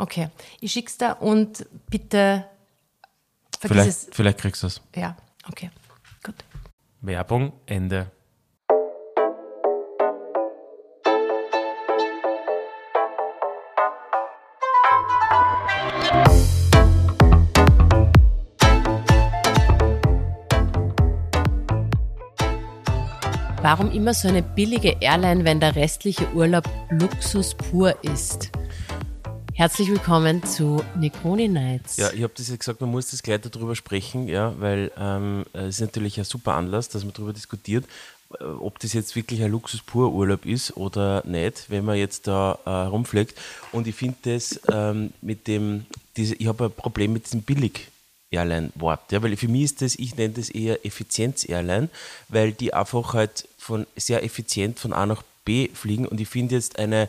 Okay, ich schick's da und bitte vergiss Vielleicht, es. vielleicht kriegst du es. Ja, okay, gut. Werbung, Ende. Warum immer so eine billige Airline, wenn der restliche Urlaub Luxus pur ist? Herzlich willkommen zu Negroni Nights. Ja, ich habe das ja gesagt, man muss das gleich darüber sprechen, ja, weil ähm, es ist natürlich ein super Anlass, dass man darüber diskutiert, äh, ob das jetzt wirklich ein Luxus-Pur-Urlaub ist oder nicht, wenn man jetzt da äh, rumfliegt. Und ich finde das ähm, mit dem, diese, ich habe ein Problem mit diesem billig. Airline-Wort, ja, weil für mich ist das, ich nenne das eher Effizienz-Airline, weil die einfach halt von sehr effizient von A nach B fliegen und ich finde jetzt eine,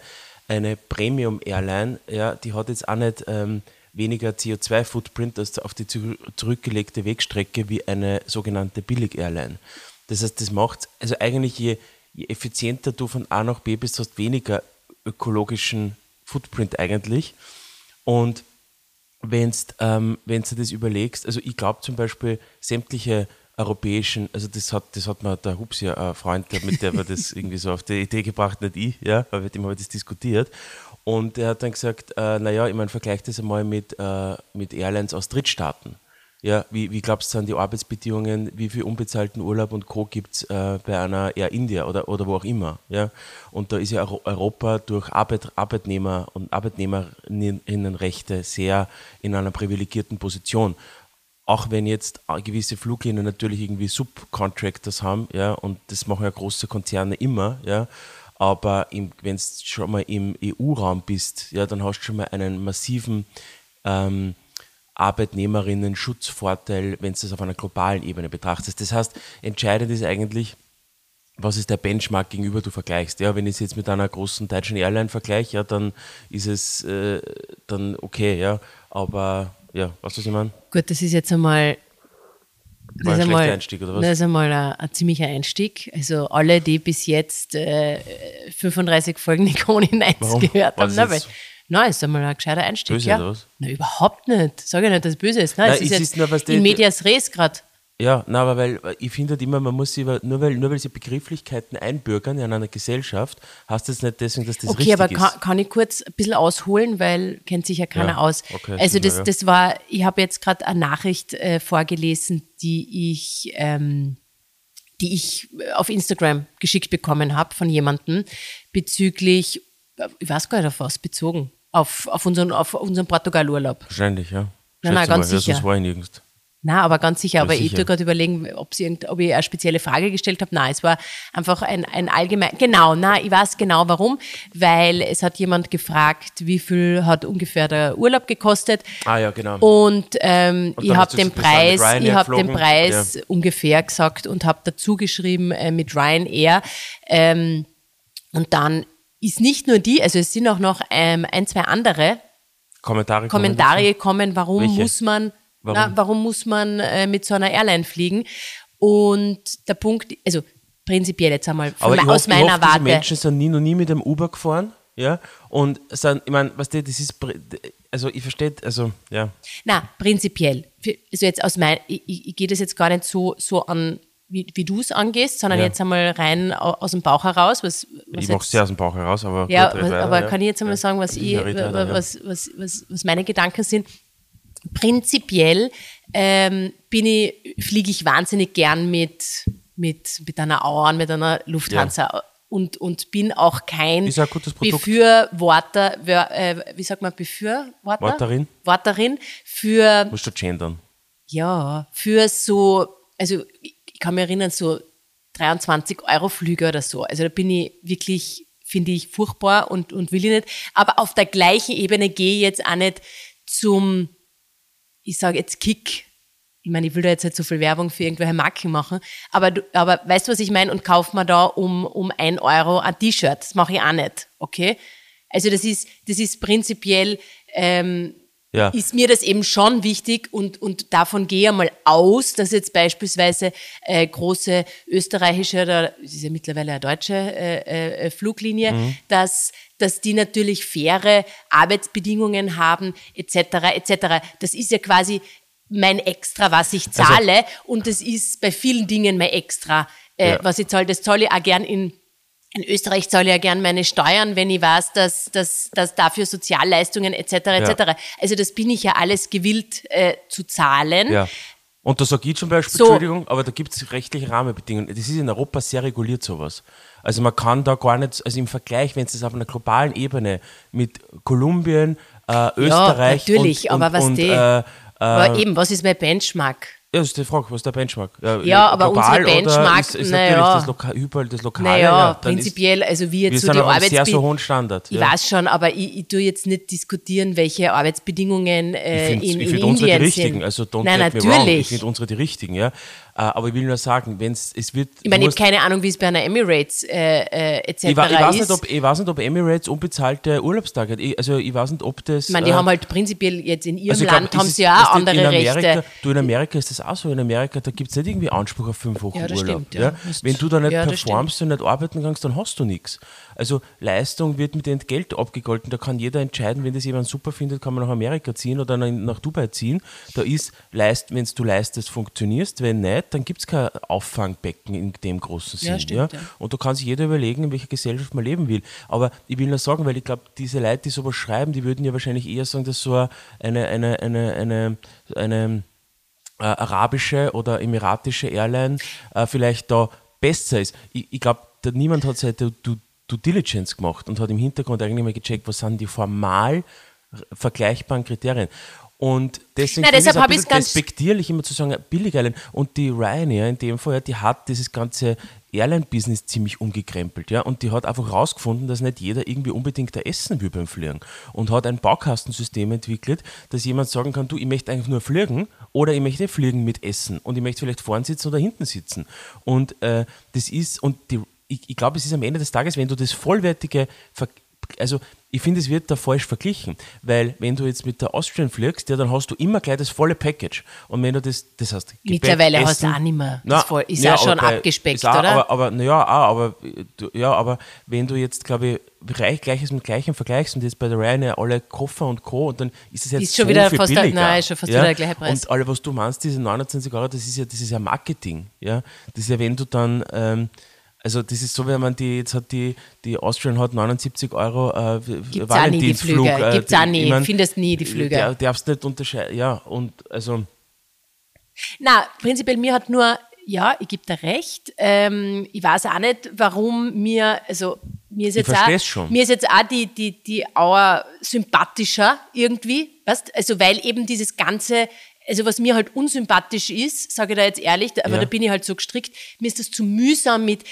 eine Premium-Airline, ja, die hat jetzt auch nicht ähm, weniger CO2-Footprint als auf die zu- zurückgelegte Wegstrecke wie eine sogenannte Billig-Airline. Das heißt, das macht, also eigentlich je, je effizienter du von A nach B bist, hast weniger ökologischen Footprint eigentlich. Und wenn ähm, du das überlegst, also ich glaube zum Beispiel sämtliche europäischen, also das hat, das hat mir der Hups ja, ein Freund, der, mit der wir das irgendwie so auf die Idee gebracht, nicht ich, ja, aber mit dem habe ich das diskutiert. Und er hat dann gesagt, äh, naja, ich meine, vergleich das einmal mit, äh, mit Airlines aus Drittstaaten. Ja, wie, wie glaubst du an die Arbeitsbedingungen, wie viel unbezahlten Urlaub und Co. gibt es äh, bei einer Air India oder, oder wo auch immer? Ja? Und da ist ja Euro- Europa durch Arbeit, Arbeitnehmer und Arbeitnehmerinnenrechte sehr in einer privilegierten Position. Auch wenn jetzt äh, gewisse Fluglinien natürlich irgendwie Subcontractors haben, ja, und das machen ja große Konzerne immer, ja, aber wenn du schon mal im EU-Raum bist, ja, dann hast du schon mal einen massiven ähm, Arbeitnehmerinnen-Schutzvorteil, wenn du das auf einer globalen Ebene betrachtest. Das heißt, entscheidend ist eigentlich, was ist der Benchmark gegenüber du vergleichst. Ja, wenn ich es jetzt mit einer großen deutschen Airline vergleiche, ja, dann ist es äh, dann okay, ja. Aber ja, weißt du, was ich meine? Gut, das ist jetzt einmal. War ein ist schlechter Einstieg, oder was? Das ist einmal ein, ein ziemlicher Einstieg. Also alle, die bis jetzt äh, 35 Folgen Nikoni Nights Warum? gehört War haben. das Na, weil, nein, ist einmal ein gescheiter Einstieg. böse, ja. oder was? Na, überhaupt nicht. Sag ich nicht, dass es böse ist. Nein, Nein, es ist es jetzt ist nur, was die- in medias res gerade. Ja, na, aber weil äh, ich finde halt immer, man muss sie, über- nur weil, nur weil sie Begrifflichkeiten einbürgern in einer Gesellschaft, heißt das nicht deswegen, dass das Okay, richtig aber ist. kann, kann ich kurz ein bisschen ausholen, weil kennt sich ja keiner Ja, aus. okay, also das, ja. das war, ich habe jetzt gerade eine Nachricht äh, vorgelesen, die ich, ähm, die ich auf Instagram geschickt bekommen habe von jemandem bezüglich, ich weiß gar nicht auf was bezogen, auf, auf unseren, auf unseren Portugal-Urlaub. Wahrscheinlich, ja. Nein, nein, Schätze ganz mal. sicher. Sonst war ich nirgends. Na, aber ganz sicher. Aber sicher. ich tue gerade überlegen, ob, sie ob ich eine spezielle Frage gestellt habe. Nein, es war einfach ein, ein allgemein. Genau, na, ich weiß genau warum. Weil es hat jemand gefragt, wie viel hat ungefähr der Urlaub gekostet. Ah ja, genau. Und, ähm, Und ich habe den Preis, ich habe den. Preis ungefähr gesagt und habe dazu geschrieben äh, mit Ryanair. Ähm, und dann ist nicht nur die, also es sind auch noch ähm, ein, zwei andere Kommentare kommen Kommentare gekommen, warum Welche? muss man, Warum? Na, warum muss man äh, mit so einer Airline fliegen? Und der Punkt, also prinzipiell jetzt einmal von ich aus hoffe, meiner ich hoffe, Warte. Menschen sind nie noch nie mit dem Uber gefahren, ja, und sind, ich meine, was weißt du, das ist, also ich verstehe, also, ja, Na, prinzipiell. Also jetzt aus mein, ich, ich, ich gehe das jetzt gar nicht so, so an, wie, wie du es angehst, sondern Ja. jetzt einmal rein au- aus dem Bauch heraus. Was, was ich mache es sehr aus dem Bauch heraus, aber Ja, gut, was, weiter, aber ja. kann ich jetzt einmal sagen, was, ich, ja. was, was, was, was meine Gedanken sind? Prinzipiell ähm, bin ich, fliege ich wahnsinnig gern mit, mit, mit einer Auer, mit einer Lufthansa. Und, und bin auch kein Ist ein gutes Produkt. Befürworter, äh, wie sagt man, Befürworter? Worterin? Worterin für Musst du gendern. ja, für so, also ich kann mich erinnern, so 23 Euro Flüge oder so. Also da bin ich wirklich, finde ich, furchtbar und, und will ich nicht. Aber auf der gleichen Ebene gehe ich jetzt auch nicht zum, ich sage jetzt Kick. Ich meine, ich will da jetzt nicht so viel Werbung für irgendwelche Marken machen, aber, du, aber weißt du, was ich meine? Und kauf mir da um, um ein Euro ein T-Shirt. Das mache ich auch nicht, okay? Also das ist, das ist prinzipiell, ähm, Ja. ist mir das eben schon wichtig und, und davon gehe ich mal aus, dass jetzt beispielsweise äh, große österreichische oder es ist ja mittlerweile eine deutsche äh, äh, Fluglinie, Mhm. dass, dass die natürlich faire Arbeitsbedingungen haben etc. etc. Das ist ja quasi mein Extra, was ich Also zahle und das ist bei vielen Dingen mein Extra, äh, Ja. was ich zahle. Das zahle ich auch gern in in Österreich zahle ich ja gern meine Steuern, wenn ich weiß, dass, dass, dass dafür Sozialleistungen etc. etc. Also das bin ich ja alles gewillt äh, zu zahlen. Ja. Und da sage ich zum Beispiel, So. Entschuldigung, aber da gibt es rechtliche Rahmenbedingungen. Das ist in Europa sehr reguliert, sowas. Also man kann da gar nicht, also im Vergleich, wenn es das auf einer globalen Ebene mit Kolumbien, äh, Österreich natürlich, und, aber was und, die- äh, Aber eben, was ist mein Benchmark? Ja, das ist die Frage, was ist der Benchmark? Ja, aber global unsere Benchmark, ist, ist na natürlich ja. das, Loka überall das Lokale. Naja, ja, prinzipiell, also wir jetzt so sind die einem sehr so hohen Standard. Ich ja. weiß schon, aber ich, ich tue jetzt nicht diskutieren, welche Arbeitsbedingungen äh, Ich in, finde in find unsere die Indien richtigen, sind. also don't Nein, get me wrong. Ich natürlich. finde unsere die richtigen, ja. Äh, Aber ich will nur sagen, wenn es wird. ich meine, ich habe keine Ahnung, wie es bei einer Emirates äh, äh, etc. Ich, ich, weiß ist. nicht, ob, ich weiß nicht, ob Emirates unbezahlte Urlaubstage hat. Ich, also ich weiß nicht, ob das. ich meine, die äh, haben halt prinzipiell jetzt in ihrem also ich glaub, Land haben sie ja auch andere in Amerika, Rechte. Du, in Amerika ist das auch so. In Amerika, da gibt es nicht irgendwie Anspruch auf fünf Wochen Ja, das Urlaub. stimmt, ja. Das- Wenn du da nicht ja, das performst und nicht arbeiten kannst, dann hast du nichts. Also Leistung wird mit Entgelt abgegolten. Da kann jeder entscheiden, wenn das jemand super findet, kann man nach Amerika ziehen oder nach, Dubai ziehen. Da ist, leist, wenn du leistest, funktionierst. Wenn nicht, dann gibt es kein Auffangbecken in dem großen Sinn. Ja, stimmt, ja. Und da kann sich jeder überlegen, in welcher Gesellschaft man leben will. Aber ich will nur sagen, weil ich glaube, diese Leute, die sowas schreiben, die würden ja wahrscheinlich eher sagen, dass so eine, eine, eine, eine, eine äh, arabische oder emiratische Airline äh, vielleicht da besser ist. Ich, ich glaube, niemand hat seine Due, Due, Due Diligence gemacht und hat im Hintergrund eigentlich mal gecheckt, was sind die formal vergleichbaren Kriterien. Und deswegen Nein, es deshalb bisschen ganz- despektierlich, immer zu sagen, billig Airline. Und die Ryanair in dem Fall, ja, die hat dieses ganze Airline-Business ziemlich umgekrempelt, ja, und die hat einfach herausgefunden, dass nicht jeder irgendwie unbedingt da essen will beim Fliegen. Und hat ein Baukastensystem entwickelt, dass jemand sagen kann, du, ich möchte eigentlich nur fliegen oder ich möchte fliegen mit Essen. Und ich möchte vielleicht vorn sitzen oder hinten sitzen. Und äh, das ist, und die, ich, ich glaube, es ist am Ende des Tages, wenn du das vollwertige, Ver also ich finde, es wird da falsch verglichen, weil wenn du jetzt mit der Austrian fliegst, ja, dann hast du immer gleich das volle Package. Und wenn du das, das heißt, Gepäck, Mittlerweile hast du Essen- auch nicht mehr. Na, Das voll, ist ja, ja schon bei- abgespeckt, auch, oder? Aber, aber naja, auch, aber, ja, aber wenn du jetzt, glaube ich, Gleich, Gleiches mit Gleichem vergleichst und jetzt bei der Ryanair alle Koffer und Co. und dann ist es jetzt Ist schon so wieder viel fast billiger. nein, ist schon fast wieder der gleiche Preis. Und alle, was du meinst, diese 29 Euro, das ist ja, das ist ja Marketing. Ja? Das ist ja, wenn du dann, ähm, also das ist so, wenn man die, jetzt hat die, die Austrian hat 79 Euro äh, Gibt's auch nie die. Flüge. äh, Gibt's auch nie. ich mein, Findest nie die Flüge. Der, darfst nicht unterscheiden, ja, und also, Na, prinzipiell mir hat nur, ja, ich gebe dir recht. Ähm, ich weiß auch nicht, warum mir, also mir ist jetzt auch, schon. mir ist jetzt auch die, die, die Auer sympathischer irgendwie, weißt? Also weil eben dieses ganze also was mir halt unsympathisch ist, sage ich da jetzt ehrlich, aber Ja. da bin ich halt so gestrickt, mir ist das zu mühsam mit,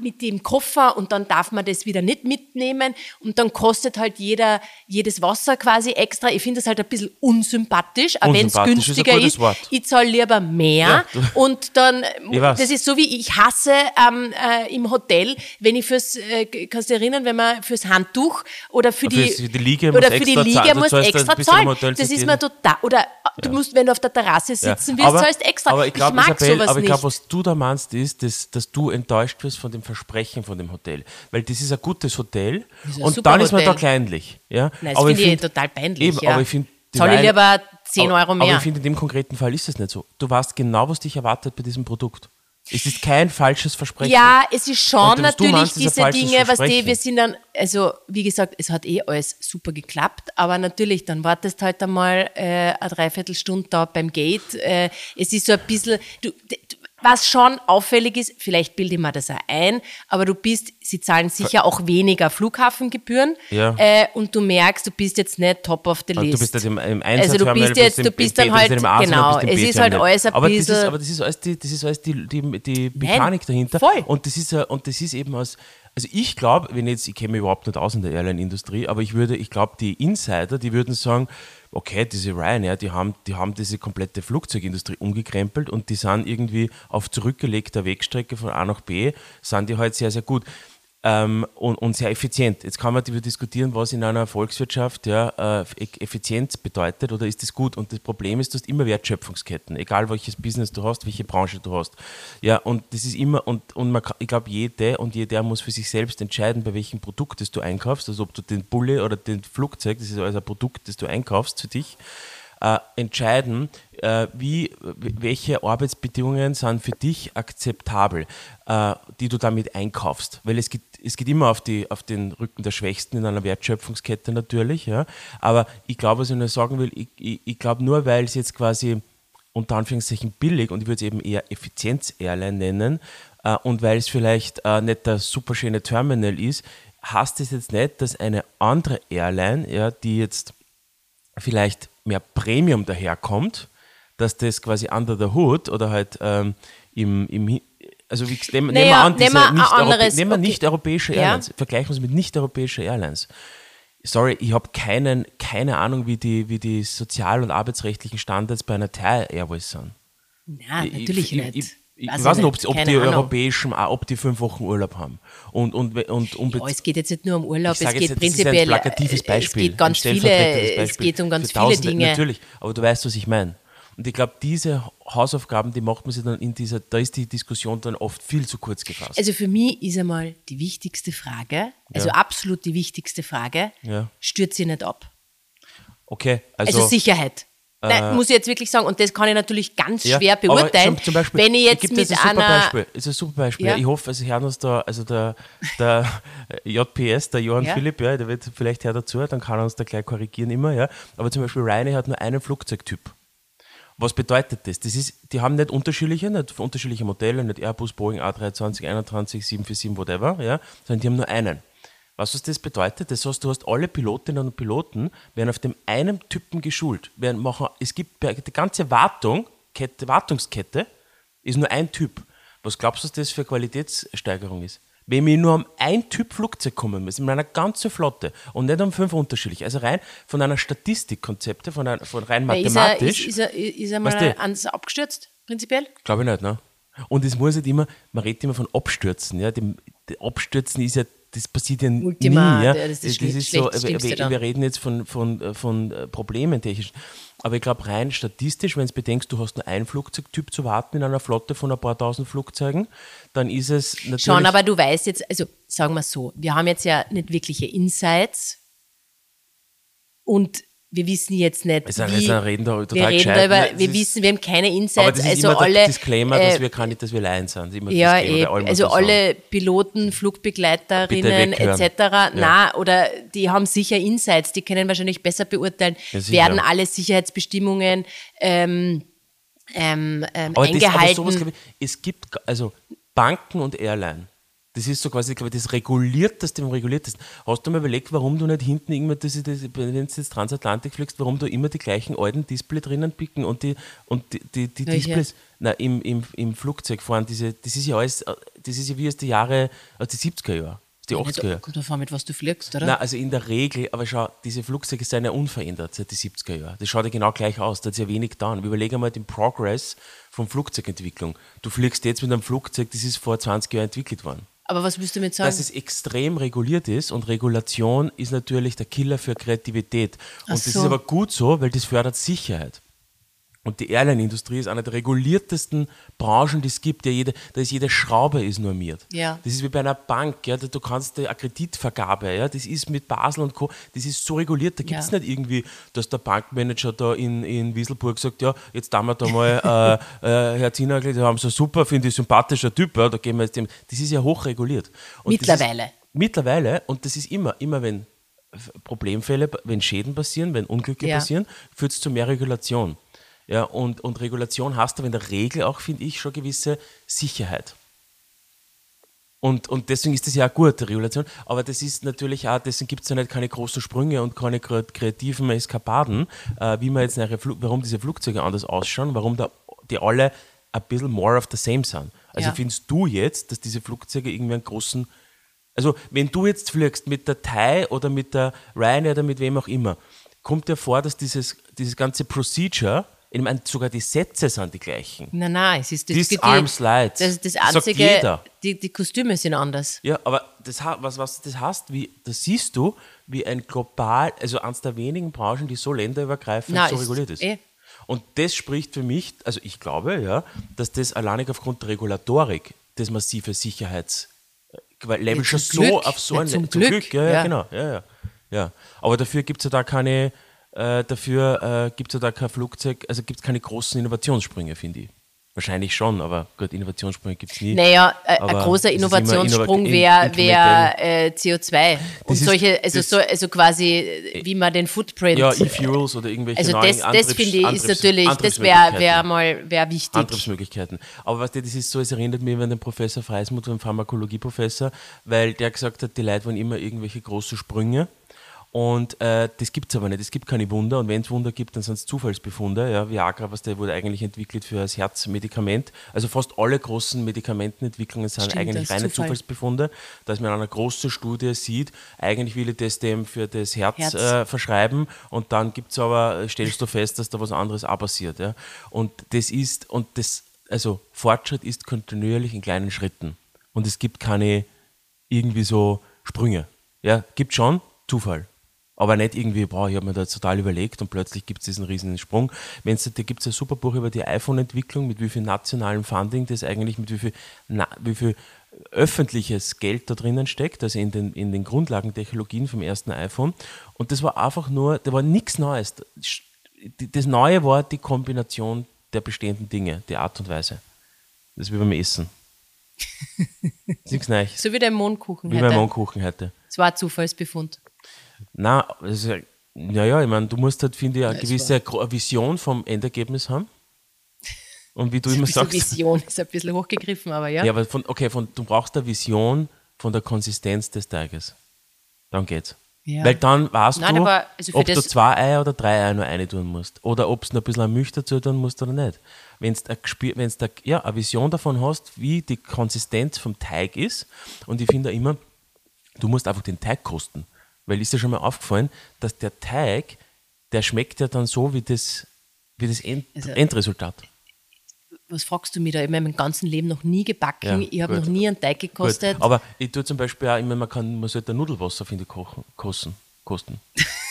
mit dem Koffer und dann darf man das wieder nicht mitnehmen und dann kostet halt jeder, jedes Wasser quasi extra. Ich finde das halt ein bisschen unsympathisch, auch wenn es ist günstiger ist. Wort. Ich zahle lieber mehr Ja, und dann, das ist so wie ich hasse ähm, äh, im Hotel, wenn ich fürs, äh, kannst du erinnern, wenn man fürs Handtuch oder für die, Für die Liege muss oder für die extra Liege dann extra zahlen. Das ist mir total, oder du musst, wenn du auf der Terrasse sitzen willst, zahlst extra. Aber ich, glaub, mag Isabel, sowas aber ich glaube, was du da meinst, ist, dass, dass du enttäuscht wirst von dem Versprechen von dem Hotel. Weil das ist ein gutes Hotel ein und dann ist man Hotel. da kleinlich. Ja? Nein, das Aber finde ich find- total peinlich, Eben, ja. aber ich die Zahl ich lieber 10 aber, Euro mehr. Aber ich finde, in dem konkreten Fall ist es nicht so. Du weißt genau, was dich erwartet bei diesem Produkt. Es ist kein falsches Versprechen. Ja, es ist schon natürlich meinst, diese Dinge, was die, wir sind dann, also wie gesagt, es hat eh alles super geklappt, aber natürlich, dann wartest halt einmal äh, eine Dreiviertelstunde da beim Gate. Äh, es ist so ein bisschen, du, du, was schon auffällig ist, vielleicht bilde ich mir das auch ein, aber du bist, sie zahlen sicher auch weniger Flughafengebühren Ja. äh, und du merkst, du bist jetzt nicht top of the Und list. Du bist halt im, im Also du bist jetzt- du bist dann halt- genau, es ist halt alles ein aber das ist, bisschen- aber das ist alles die, das ist alles die, die, die Mechanik dahinter. voll. Und das ist ja, und das ist eben aus, also ich glaube, wenn jetzt, ich kenne mich überhaupt nicht aus in der Airline-Industrie, aber ich würde, ich glaube, die Insider, die würden sagen, okay, diese Ryanair, die haben, die haben diese komplette Flugzeugindustrie umgekrempelt und die sind irgendwie auf zurückgelegter Wegstrecke von A nach B, sind die halt sehr, sehr gut ähm, und, und sehr effizient. Jetzt kann man darüber diskutieren, was in einer Volkswirtschaft ja, äh, E- Effizienz bedeutet oder ist das gut. Und das Problem ist, du hast immer Wertschöpfungsketten, egal welches Business du hast, welche Branche du hast. Ja, und das ist immer, und, und man, ich glaube, jede und jeder muss für sich selbst entscheiden, bei welchem Produkt das du einkaufst, also ob du den Bulle oder den Flugzeug, das ist also ein Produkt, das du einkaufst für dich, äh, entscheiden, äh, wie, welche Arbeitsbedingungen sind für dich akzeptabel, äh, die du damit einkaufst. Weil es geht, es geht immer auf, die, auf den Rücken der Schwächsten in einer Wertschöpfungskette natürlich. Ja. Aber ich glaube, was ich nur sagen will, ich, ich, ich glaube nur, weil es jetzt quasi unter Anführungszeichen billig und ich würde es eben eher Effizienz-Airline nennen äh, und weil es vielleicht äh, nicht das super schöne Terminal ist, heißt es jetzt nicht, dass eine andere Airline, ja, die jetzt vielleicht mehr Premium daherkommt, dass das quasi under the hood oder halt ähm, im, im also wie, nehmen, nehmen wir Naja, an, diese nehmen wir ein nicht, anderes- nehmen wir okay. nicht europäische Ja. Airlines, vergleichen wir es mit nicht europäischen Airlines. Sorry, ich habe keinen, keine Ahnung, wie die, wie die sozial- und arbeitsrechtlichen Standards bei einer Thai Airways sind. Na, Ich- natürlich ich, nicht. Ich, ich, Weiß weiß ich nicht, ob, ob die Ahnung. europäischen, ob die fünf Wochen Urlaub haben. Und, und, und, und Ja, es geht jetzt nicht nur um Urlaub, ich es geht jetzt prinzipiell. ein plakatives äh, Beispiel. Es geht ganz viele, es geht um ganz viele Dinge. Natürlich, aber du weißt, was ich meine. Und ich glaube, diese Hausaufgaben, die macht man sich dann in dieser, da ist die Diskussion dann oft viel zu kurz gefasst. Also für mich ist einmal die wichtigste Frage, also absolut die wichtigste Frage, Ja. stürzt sie nicht ab. okay, Also, also, Sicherheit. Nein, muss ich jetzt wirklich sagen, und das kann ich natürlich ganz ja, schwer aber beurteilen. Zum, zum Beispiel, wenn ich jetzt dir mit ein super einer. Beispiel. ist ein super Beispiel. Ja. Ich hoffe, also hören uns da, also der, der JPS, der Johann Ja. Philipp, ja, der wird vielleicht her dazu, dann kann er uns da gleich korrigieren immer, ja. Aber zum Beispiel Ryanair hat nur einen Flugzeugtyp. Was bedeutet das? Das ist, die haben nicht unterschiedliche, nicht unterschiedliche Modelle, nicht Airbus, Boeing A320, 21, 747, whatever, ja, sondern die haben nur einen. Weißt du, was das bedeutet? Das heißt, du hast alle Pilotinnen und Piloten, werden auf dem einen Typen geschult. Werden machen, es gibt die ganze Wartung, Kette, Wartungskette ist nur ein Typ. Was glaubst du, was das für Qualitätssteigerung ist? Wenn wir nur um ein Typ Flugzeug kommen müssen, in einer ganzen Flotte und nicht um fünf unterschiedliche. Also rein von einer Statistikkonzepte, von, einer, von rein ist er, mathematisch. ist, ist er, ist er Weißt mal du- ans abgestürzt, prinzipiell? Glaube ich nicht, ne? Und es muss halt immer, man redet immer von Abstürzen, ja. Dem Abstürzen ist ja, das passiert ja Ultima, nie, ja. das ist das Schli- so, Schlecht- wir, wir reden jetzt von, von, äh, von äh, Problemen technisch. Aber ich glaube, rein statistisch, wenn du bedenkst, du hast nur einen Flugzeugtyp zu warten in einer Flotte von ein paar tausend Flugzeugen, dann ist es natürlich. Schon, aber du weißt jetzt, also sagen wir so, wir haben jetzt ja nicht wirkliche Insights und wir wissen jetzt nicht, ein- wie, ein Reden da wir total reden gescheit. darüber, Nein, wir wissen, wir haben keine aber Insights, das ist also immer alle, der Disclaimer, dass äh, wir kann nicht, dass wir Laien sind. Immer Ja, eh, also wir sagen. alle Piloten, Flugbegleiterinnen etc. Na, oder die haben sicher Insights, die können wahrscheinlich besser beurteilen, Ja, werden alle Sicherheitsbestimmungen ähm, ähm, ähm, Aber, das, aber eingehalten. sowas, ich, es gibt, also Banken und Airline Das ist so quasi, glaube ich, das regulierteste vom reguliertesten. Hast du mal überlegt, warum du nicht hinten immer, das, das, wenn du jetzt Transatlantik fliegst, warum du immer die gleichen alten Display drinnen picken und die, und die, die, die Displays, na, im, im, im Flugzeug fahren, diese, das ist ja alles, das ist ja wie aus den Jahre, aus den 70er Jahren. Die 80er Jahre. Kommt davon, mit was du fliegst, oder? Nein, also in der Regel, aber schau, diese Flugzeuge sind ja unverändert seit den 70er Jahren. Das schaut ja genau gleich aus, da hat ja wenig getan. Wir überlegen mal den Progress von Flugzeugentwicklung. Du fliegst jetzt mit einem Flugzeug, das ist vor 20 Jahren entwickelt worden. Aber was willst du mit sagen? Dass es extrem reguliert ist und Regulation ist natürlich der Killer für Kreativität. Und so. das ist aber gut so, weil das fördert Sicherheit. Und die Airline-Industrie ist eine der reguliertesten Branchen, die es gibt. Ja, jede, da ist jede Schraube ist normiert. Ja. Das ist wie bei einer Bank. Ja, du kannst eine Kreditvergabe, ja, das ist mit Basel und Co. Das ist so reguliert. Da gibt es ja. nicht irgendwie, dass der Bankmanager da in, in Wieselburg sagt, ja, jetzt da wir da mal, äh, äh, Herr Zinagli, die haben so super, finde ich, sympathischer Typ, ja, da gehen wir jetzt dem. Das ist ja hochreguliert. Und mittlerweile. Ist, mittlerweile, und das ist immer, immer wenn Problemfälle, wenn Schäden passieren, wenn Unglücke ja. passieren, führt es zu mehr Regulation. Ja, und, und Regulation hast aber in der Regel auch, finde ich, schon gewisse Sicherheit. Und, und deswegen ist das ja auch gut, Regulation. Aber das ist natürlich auch, deswegen gibt es ja nicht keine großen Sprünge und keine kreativen Eskapaden, äh, wie man jetzt nachher, warum diese Flugzeuge anders ausschauen, warum da die alle ein bisschen more of the same sind. Also ja. findest du jetzt, dass diese Flugzeuge irgendwie einen großen, also wenn du jetzt fliegst mit der Thai oder mit der Ryanair oder mit wem auch immer, kommt dir vor, dass dieses, dieses ganze Procedure ich meine, sogar die Sätze sind die gleichen. Nein, nein, es ist das, This Arms light. Das, das einzige, die, die Kostüme sind anders. Ja, aber das, was, was das heißt, wie, das siehst du, wie ein global, also eines der wenigen Branchen, die so länderübergreifend nein, so reguliert ist. Eh. Und das spricht für mich, also ich glaube, ja, dass das alleinig aufgrund der Regulatorik das massive Sicherheitslevel ja, schon so Glück. auf so ein ja, zum, zum Glück. Glück. Ja, ja, genau. Ja, ja. ja. Aber dafür gibt es ja da keine äh, dafür äh, gibt es ja da kein Flugzeug, also gibt es keine großen Innovationssprünge, finde ich. Wahrscheinlich schon, aber gut, Innovationssprünge gibt es nie. Naja, äh, ein großer Innovationssprung wäre wär, äh, CO2 und solche, also, so, also quasi, äh, wie man den Footprint. Ja, E-Fuels oder irgendwelche Also das, das finde ich ist natürlich, das wäre wär mal wär wichtig. Antriebsmöglichkeiten. Aber weißt du, das ist so, es erinnert mich an den Professor Freismuth, einen Pharmakologieprofessor, weil der gesagt hat, die Leute wollen immer irgendwelche große Sprünge. Und äh, das gibt es aber nicht. Es gibt keine Wunder. Und wenn es Wunder gibt, dann sind es Zufallsbefunde. Ja, Viagra, was der wurde eigentlich entwickelt für das Herzmedikament. Also fast alle großen Medikamentenentwicklungen sind Stimmt, eigentlich reine Zufall. Zufallsbefunde. Dass man in einer großen Studie sieht, eigentlich will ich das dem für das Herz, Herz. Äh, verschreiben. Und dann gibt es aber, stellst du fest, dass da was anderes auch passiert. Ja. Und das ist, und das, also Fortschritt ist kontinuierlich in kleinen Schritten. Und es gibt keine irgendwie so Sprünge. Ja, gibt schon Zufall aber nicht irgendwie, boah, ich habe mir da total überlegt und plötzlich gibt es diesen riesigen Sprung. Wenn's, da gibt es ein super Buch über die iPhone-Entwicklung, mit wie viel nationalem Funding das eigentlich, mit wie viel, na, wie viel öffentliches Geld da drinnen steckt, also in den, in den Grundlagentechnologien vom ersten iPhone. Und das war einfach nur, da war nichts Neues. Das Neue war die Kombination der bestehenden Dinge, die Art und Weise. Das ist wie beim Essen. nichts Neues. So wie der Mondkuchen wie heute. Wie beim Mondkuchen heute. Das war ein Zufallsbefund. Na, also, naja, ich meine, du musst halt, finde ich, eine gewisse Vision vom Endergebnis haben. Und wie du immer sagst. Vision ist ein bisschen hochgegriffen, aber ja. Ja, aber von, okay, von, du brauchst eine Vision von der Konsistenz des Teiges. Dann geht's. Ja. Weil dann weißt Nein, du, also ob du zwei Eier oder drei Eier nur eine tun musst. Oder ob es noch ein bisschen Milch dazu tun musst oder nicht. Wenn du ja, eine Vision davon hast, wie die Konsistenz vom Teig ist, und ich finde immer, du musst einfach den Teig kosten. Weil ist dir schon mal aufgefallen, dass der Teig, der schmeckt ja dann so wie das, wie das End, also, Endresultat. Was fragst du mich da? Ich habe mein ganzes Leben noch nie gebacken, ja, ich habe noch nie einen Teig gekostet. Gut. Aber ich tue zum Beispiel auch immer, man kann, man sollte Nudelwasser, finde ich, kochen, kosten, kosten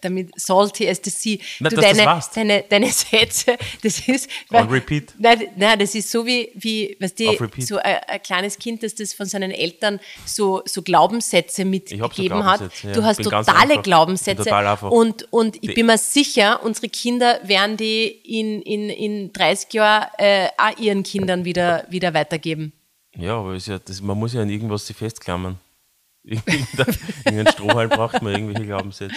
damit salty as the sea. Na, du, deine, das deine, deine Sätze, das ist. On repeat. Nein, nein, das ist so wie, wie weißt du, so ein, ein, kleines Kind, das das von seinen Eltern so, so Glaubenssätze mitgegeben so hat. Ja. Du hast totale Glaubenssätze. Total und, und ich bin mir sicher, unsere Kinder werden die in, in, in 30 Jahren äh, auch ihren Kindern wieder, wieder weitergeben. Ja, aber ja, das, man muss ja an irgendwas sich festklammern. Irgendeinen Strohhalm braucht man irgendwelche Glaubenssätze.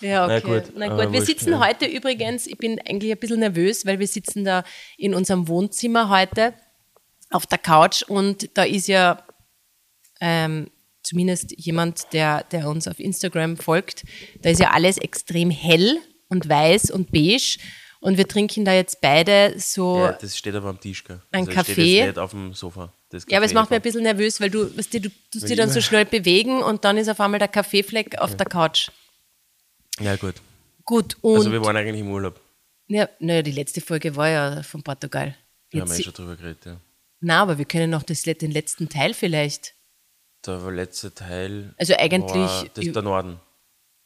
Ja, okay. Na gut, Na gut. wir sitzen ja. heute übrigens, ich bin eigentlich ein bisschen nervös, weil wir sitzen da in unserem Wohnzimmer heute auf der Couch und da ist ja ähm, zumindest jemand, der, der uns auf Instagram folgt, da ist ja alles extrem hell und weiß und beige. Und wir trinken da jetzt beide so. Ja, das steht aber am Tisch, gell? Ein also es steht Kaffee. jetzt nicht auf dem Sofa. Das ja, aber es macht mir ein bisschen nervös, weil du, weißt du, du tust dich dann so schnell bewegen und dann ist auf einmal der Kaffeefleck auf der Couch. Ja, gut. Gut, und. Also, wir waren eigentlich im Urlaub. ja, naja, die letzte Folge war ja von Portugal. Da haben wir eh Jetzt, schon drüber geredet, ja. na, aber wir können noch das, den letzten Teil vielleicht. Der letzte Teil. Also eigentlich- War das ist der Norden.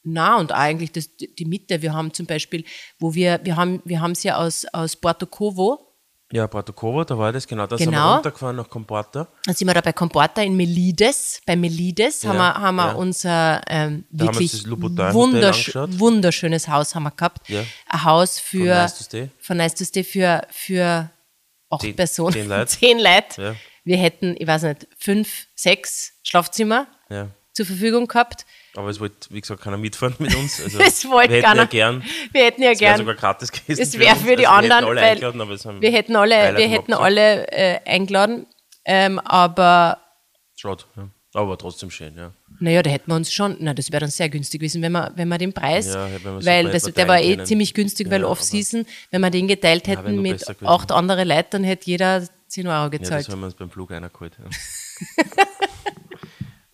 Na, und eigentlich das, die Mitte. Wir haben zum Beispiel, wo wir, wir haben wir haben es ja aus, aus Porto Covo, Ja, Porto Covo, da war das, genau. Da sind wir Genau. runtergefahren nach Comporta. dann sind wir da bei Comporta in Melides. Bei Melides haben Ja, wir, haben wir ja. unser ähm, haben wir wirklich Louboutin-Hotel wundersch wunderschönes Haus haben wir gehabt. Ja. Ein Haus für, Nice to Stay. von Nice to Stay für, für acht Zehn- Personen. zehn Leute. Zehn Leute. Wir hätten, ich weiß nicht, fünf, sechs Schlafzimmer Ja. Zur Verfügung gehabt. Aber es wollte, wie gesagt, keiner mitfahren mit uns. Also, Es wollte wir hätten keiner. ja gern. Wir hätten ja Es wäre gern. sogar gratis gewesen. Es wäre uns. für die also, wir anderen, hätten alle weil eingeladen, aber es haben wir hätten alle, wir hätten alle äh, eingeladen. Ähm, aber Schade, ja. Aber trotzdem schön, ja. naja, da hätten wir uns schon, na, das wäre dann sehr günstig gewesen, wenn wir, wenn wir den Preis, Ja, wir so weil das, der war eh können. ziemlich günstig, weil Ja, Off-Season, wenn wir den geteilt wäre hätten mit acht anderen Leuten, dann hätte jeder 10 Euro Ja, gezahlt. das haben wir uns beim Flug eingeholt. Ja.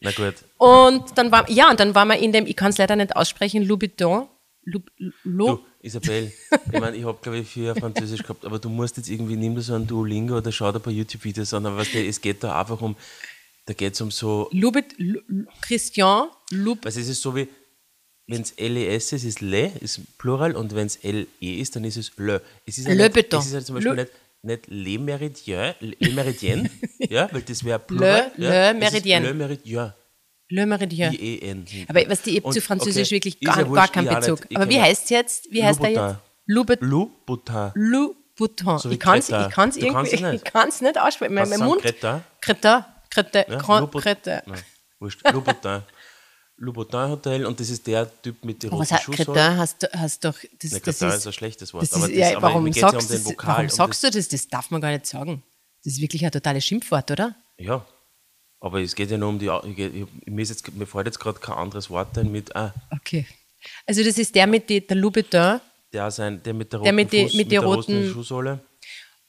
Na gut. und dann war, ja, und dann waren wir in dem, ich kann es leider nicht aussprechen, Louboutin, Lou, Lou, Du, Isabel, ich meine, ich habe, glaube ich, vier Französisch gehabt, aber du musst jetzt irgendwie, nimm dir so ein Duolingo oder schau dir ein paar YouTube-Videos an, aber weißt du, es geht da einfach um, da geht es um so, Loubet, Lou, Christian, Loub, ist es so wie, wenn es L-E-S ist, ist Le, ist Plural, und wenn es L-E ist, dann ist es Le. Es ist ja Le Beton. es ist halt zum Beispiel Le- nicht, nicht Le Méridien, Le Méridien, ja, weil das wäre Le- Plural. Le ja, ist Méridien. Le Méridien, Le Meridien. I-E-N. Aber was die zu Französisch okay, wirklich gar, ja gar keinen Bezug. nicht. Aber wie heißt es jetzt? Wie heißt er jetzt? Louboutin. Louboutin. So ich kann es ich kann's irgendwie, es nicht. ich kann's nicht aussprechen. Mein, mein Mund. Greta? Greta. Greta. Ja. Nein, wurscht. Louboutin. Louboutin Hotel und das ist der Typ mit den Aber roten was. Greta? Hast, hast doch. Das, Ne, das ist, ist ein schlechtes Wort. das aber ist, das, ja, warum geht's ja sagst, um Vokal. warum und sagst du das? Das darf man gar nicht sagen. Das ist wirklich ein totales Schimpfwort, oder? Ja, aber es geht ja nur um die. Ich, mir, ist jetzt, mir fällt jetzt gerade kein anderes Wort ein mit. Ah, Okay. Also, das ist der mit die, der Louboutin der, sein, der mit der roten, Der mit die- Fuß, mit der die roten- Schuhsohle.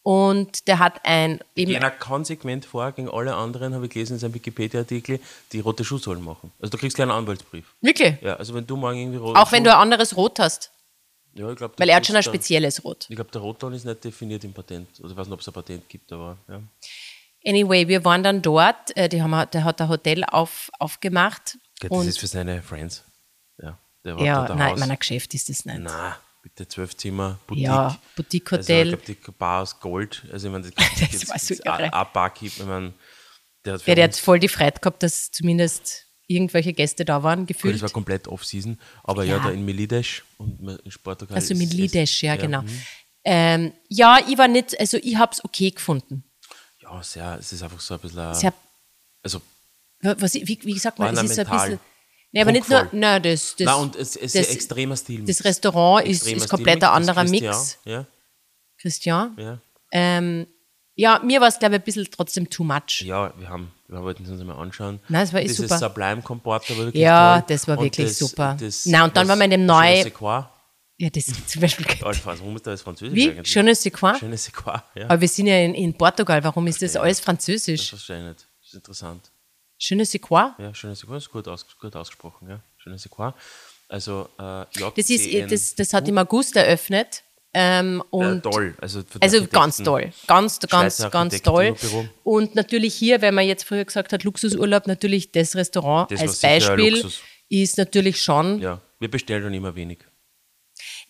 Und der hat ein. Eben, auch konsequent vor gegen alle anderen, habe ich gelesen in seinem Wikipedia-Artikel, die rote Schuhsohlen machen. Also du kriegst gleich einen Anwaltsbrief. wirklich? Ja, also wenn du morgen irgendwie rote Auch wenn du ein anderes Rot hast. Ja, ich glaub, Weil er hat schon ein da- spezielles Rot. Ich glaube, der Rotton ist nicht definiert im Patent. Also ich weiß nicht, ob es ein Patent gibt, aber ja. Anyway, wir waren dann dort. Äh, die haben, der hat ein Hotel auf, aufgemacht. Das und ist für seine Friends. Ja, der war ja, ein nein, in meiner Geschäft ist das nicht. Na, bitte zwölf Zimmer, Boutique. Ja, Boutique-Hotel. Also, ich glaube, die Bar aus Gold. Also, ich meine, das, Das war so Barkeep, ich meine, der hat Ja, der hat voll die Freude gehabt, dass zumindest irgendwelche Gäste da waren, gut, gefühlt. das war komplett Off-Season, aber ja, Ja. da in Milides und in Portugal. Also ist- mit ist- Lidesch, ja, genau. mhm. Ähm, ja, ich war nicht, also ich habe es okay gefunden. Ja, sehr, es ist einfach so ein bisschen, Sehr, also, was, wie, wie sagt man, es ist so ein bisschen. Nee, aber nicht nur, nein, das, das, nein, und es, es das, ist ein extremer Stil. das Restaurant ist, ist komplett ein anderer Mix. Ja, Christian. ja. Ähm, ja, mir war es, glaube ich, ein bisschen trotzdem too much. Ja, wir haben, wir wollten es uns mal anschauen. Nein, es war eh Dieses super. Sublime Comporter war wirklich Ja, toll. das war Und wirklich super. Das, Na, und dann das waren wir in dem Je neu- ne sais quoi. Ja, das zum Beispiel. Alter, warum ist das Französisch Wie? eigentlich? Je ne sais quoi? Je ne sais quoi, ja. Aber wir sind ja in, in Portugal, warum ist das alles Das französisch? verstehe ich nicht. Das ist interessant. Je ne sais quoi? Ja, je ne sais quoi ist gut, aus, gut ausgesprochen, ja. Je ne sais quoi. Also, äh, Das, ist, das, das hat im August eröffnet. Ähm, äh, und toll. Also, Also ganz toll, ganz, ganz, ganz toll. Und natürlich hier, wenn man jetzt früher gesagt hat, Luxusurlaub, natürlich das Restaurant Das als Beispiel ist natürlich schon. Ja, wir bestellen schon immer wenig.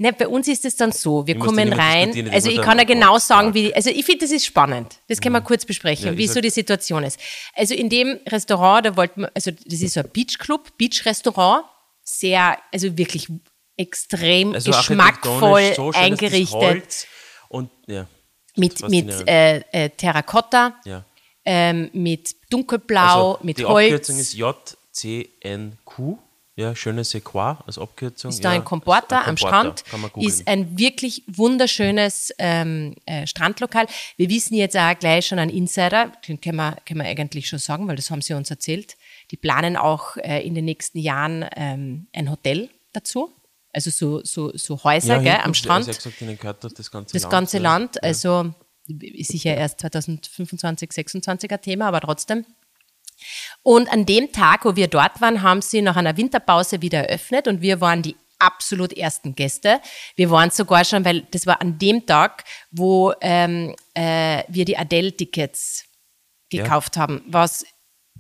Ne, bei uns ist es dann so, wir Ich kommen rein. Also ich kann ja genau sagen, wie, also ich finde, das ist spannend. Das können wir kurz besprechen, Ja, wie so die Situation ist. Also in dem Restaurant, da wollten wir, also das ist so ein Beachclub, Beach-Restaurant, sehr, also wirklich extrem Also geschmackvoll so schön, eingerichtet. Und, ja. mit, mit äh, äh, Terrakotta, ja. ähm, mit dunkelblau, Also, mit die Holz. Abkürzung ist JCNQ. Ja, schöne Sequoia als Abkürzung. Ist da ja, ein Comporta am Strand. Ist ein wirklich wunderschönes ähm, äh, Strandlokal. Wir wissen jetzt auch gleich schon einen Insider, den können wir, können wir eigentlich schon sagen, weil das haben sie uns erzählt. Die planen auch äh, in den nächsten Jahren ähm, ein Hotel dazu. Also so, so, so Häuser ja, gell, am Strand. Also gesagt, ihnen gehört das, ganze das Land. ganze ja. Land. Also ist sicher erst 2025, 26 ein Thema, aber trotzdem. Und an dem Tag, wo wir dort waren, haben sie nach einer Winterpause wieder eröffnet und wir waren die absolut ersten Gäste. Wir waren sogar schon, weil das war an dem Tag, wo ähm, äh, wir die Adele-Tickets Ja. gekauft haben, was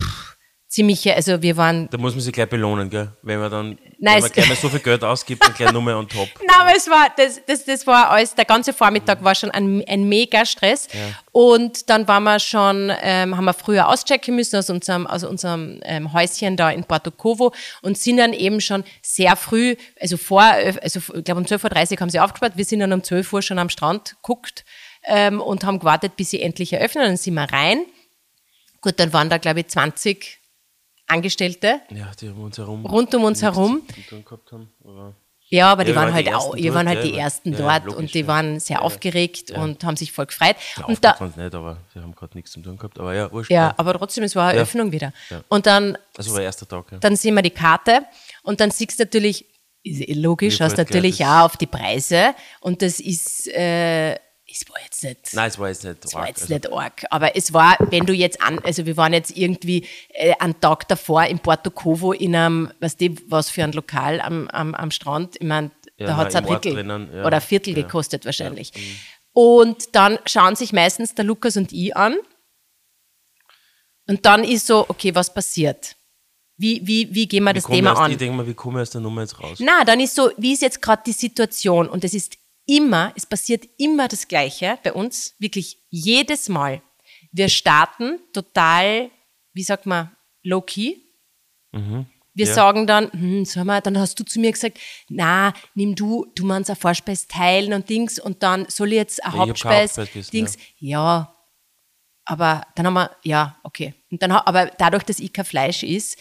pff, ziemlich, also wir waren Da muss man sich gleich belohnen, gell? Wenn man dann Nein, wenn man gleich mal so viel Geld ausgibt, dann gleich Nummer on top. Nein, aber es war, das, das, das war alles, der ganze Vormittag war schon ein, ein mega Stress. Und dann waren wir schon, ähm, haben wir früher auschecken müssen aus unserem, aus unserem ähm, Häuschen da in Porto Covo und sind dann eben schon sehr früh, also vor, also ich glaube um 12.30 Uhr haben sie aufgespart, wir sind dann um 12 Uhr schon am Strand geguckt ähm, und haben gewartet, bis sie endlich eröffnen. Dann sind wir rein. Gut, dann waren da, glaube ich, 20 Angestellte Ja, die um uns herum. rund um uns herum. haben. Aber Ja, aber die waren waren halt die auch, Ersten wir waren dort, halt die ja, Ersten ja, dort logisch, und die ja. waren sehr aufgeregt und haben sich voll gefreut. ja, und da, waren nicht, aber sie haben gerade nichts zu tun gehabt. Aber ja, wurscht. ja, aber trotzdem, es war eine Ja. Eröffnung wieder. Und dann, Also war erster Tag, ja. dann sehen wir die Karte und dann siehst du natürlich, ist eh logisch, hast natürlich auch auf die Preise und das ist, äh, es war jetzt nicht, Nein, es war jetzt nicht es war arg. jetzt Also, nicht arg, aber es war, wenn du jetzt an, also wir waren jetzt irgendwie äh, einen Tag davor in Porto Covo in einem, weißt du, was für ein Lokal am, am, am Strand, ich meine, Ja, da hat es ein Drittel drinnen, ja. oder ein Viertel Ja. gekostet wahrscheinlich. Und dann schauen sich meistens der Lukas und ich an und dann ist so, okay, was passiert? Wie, wie, wie gehen wir wie das Thema aus- an? Ich denke mal, wie komme ich aus der Nummer jetzt raus? Na, dann ist so, wie ist jetzt gerade die Situation? Und es ist immer, es passiert immer das Gleiche bei uns, wirklich jedes Mal. Wir starten total, wie sagt man, low-key. Wir Mhm. Ja. sagen dann, hm, sag mal, dann hast du zu mir gesagt, na, nimm du, du meinst eine Vorspeise teilen und Dings und dann soll ich jetzt eine Ja, ich Hauptspeise, Hauptspeise Dings. Ja. aber dann haben wir, ja, okay. Und dann, aber dadurch, dass ich kein Fleisch ist,